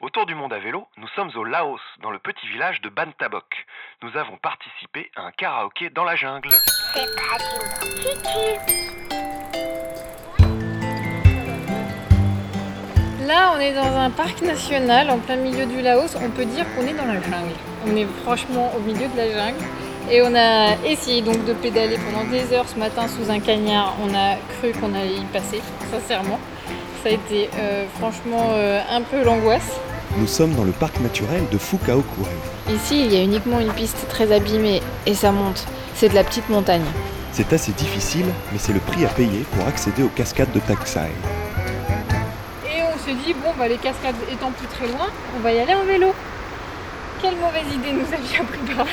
Autour du monde à vélo, nous sommes au Laos, dans le petit village de Bantabok. Nous avons participé à un karaoké dans la jungle. C'est pratiquement Là, on est dans un parc national en plein milieu du Laos. On peut dire qu'on est dans la jungle. On est franchement au milieu de la jungle. Et on a essayé donc de pédaler pendant des heures ce matin sous un cagnard. On a cru qu'on allait y passer, sincèrement. Ça a été euh, franchement euh, un peu l'angoisse. Nous sommes dans le parc naturel de Fukaokuai. Ici, il y a uniquement une piste très abîmée et ça monte. C'est de la petite montagne. C'est assez difficile, mais c'est le prix à payer pour accéder aux cascades de Taksai. Et on se dit, bon, bah, les cascades étant plus très loin, on va y aller en vélo. Quelle mauvaise idée nous avions pris par là,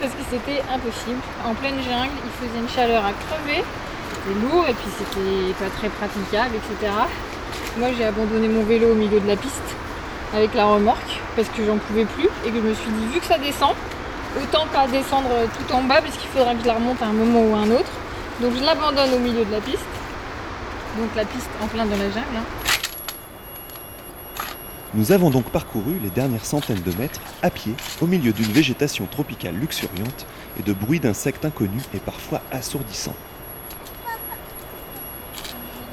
parce que c'était impossible. En pleine jungle, il faisait une chaleur à crever, c'était lourd et puis c'était pas très praticable, etc. Moi, j'ai abandonné mon vélo au milieu de la piste avec la remorque parce que j'en pouvais plus et que je me suis dit, vu que ça descend, autant pas descendre tout en bas parce qu'il faudra que je la remonte à un moment ou à un autre. Donc je l'abandonne au milieu de la piste. Donc la piste en plein dans la jungle. hein. Nous avons donc parcouru les dernières centaines de mètres à pied au milieu d'une végétation tropicale luxuriante et de bruits d'insectes inconnus et parfois assourdissants.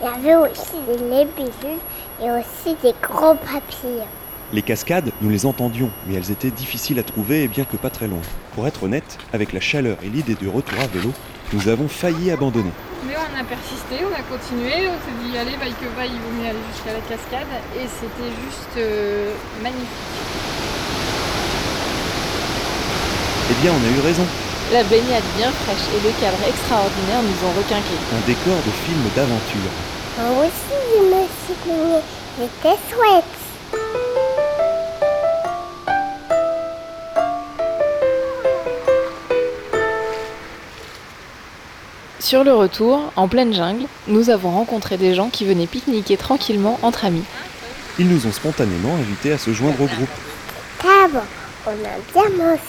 Il y avait aussi des libellules et aussi des gros papillons. Les cascades, nous les entendions, mais elles étaient difficiles à trouver et bien que pas très loin. Pour être honnête, avec la chaleur et l'idée du retour à vélo, nous avons failli abandonner. Mais on a persisté, on a continué, on s'est dit allez, vaille que vaille, il vaut mieux aller jusqu'à la cascade et c'était juste euh, magnifique. Eh bien, on a eu raison. La baignade bien fraîche et le cadre extraordinaire nous ont requinqué. Un décor de film d'aventure. Moi aussi, je me suis baignée. C'était chouette. Sur le retour, en pleine jungle, nous avons rencontré des gens qui venaient pique-niquer tranquillement entre amis. Ils nous ont spontanément invités à se joindre au groupe. On a bien mangé.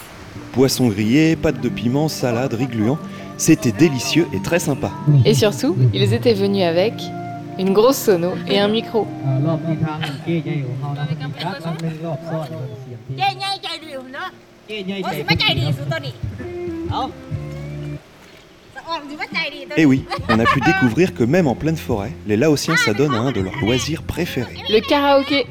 Poisson grillé, pâtes de piment, salade, riz gluant. C'était délicieux et très sympa. Et surtout, ils étaient venus avec une grosse sono et un micro. Et oui, on a pu découvrir que même en pleine forêt, les Laotiens s'adonnent à un de leurs loisirs préférés. Le karaoké.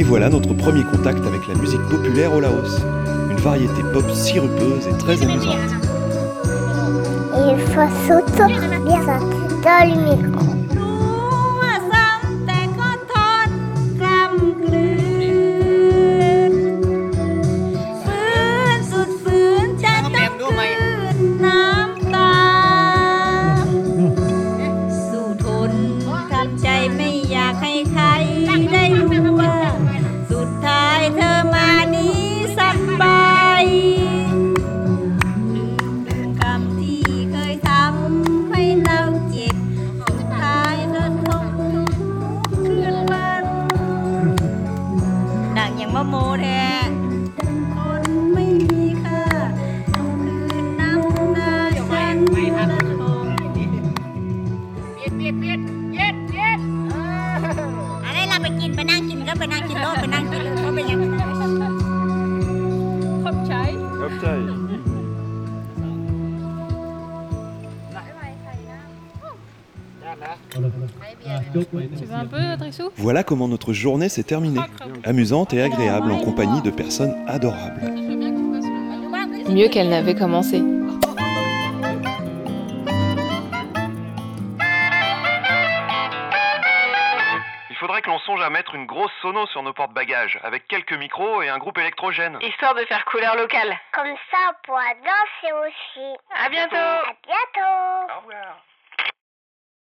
Et voilà notre premier contact avec la musique populaire au Laos. Une variété pop sirupeuse et très amusante. Il faut sentir dans le micro. กินไปนั่งกินก็ไปนั่งกินโลดไปนั่งกินเลยเขาไปยังไง Hop chai. Tu veux un peu, Dressou Voilà comment notre journée s'est terminée. Amusante et agréable en compagnie de personnes adorables. Mieux qu'elle n'avait commencé. Songe à mettre une grosse sono sur nos porte-bagages, avec quelques micros et un groupe électrogène. Histoire de faire couleur locale. Comme ça, on pourra danser aussi. À bientôt À bientôt. Au revoir.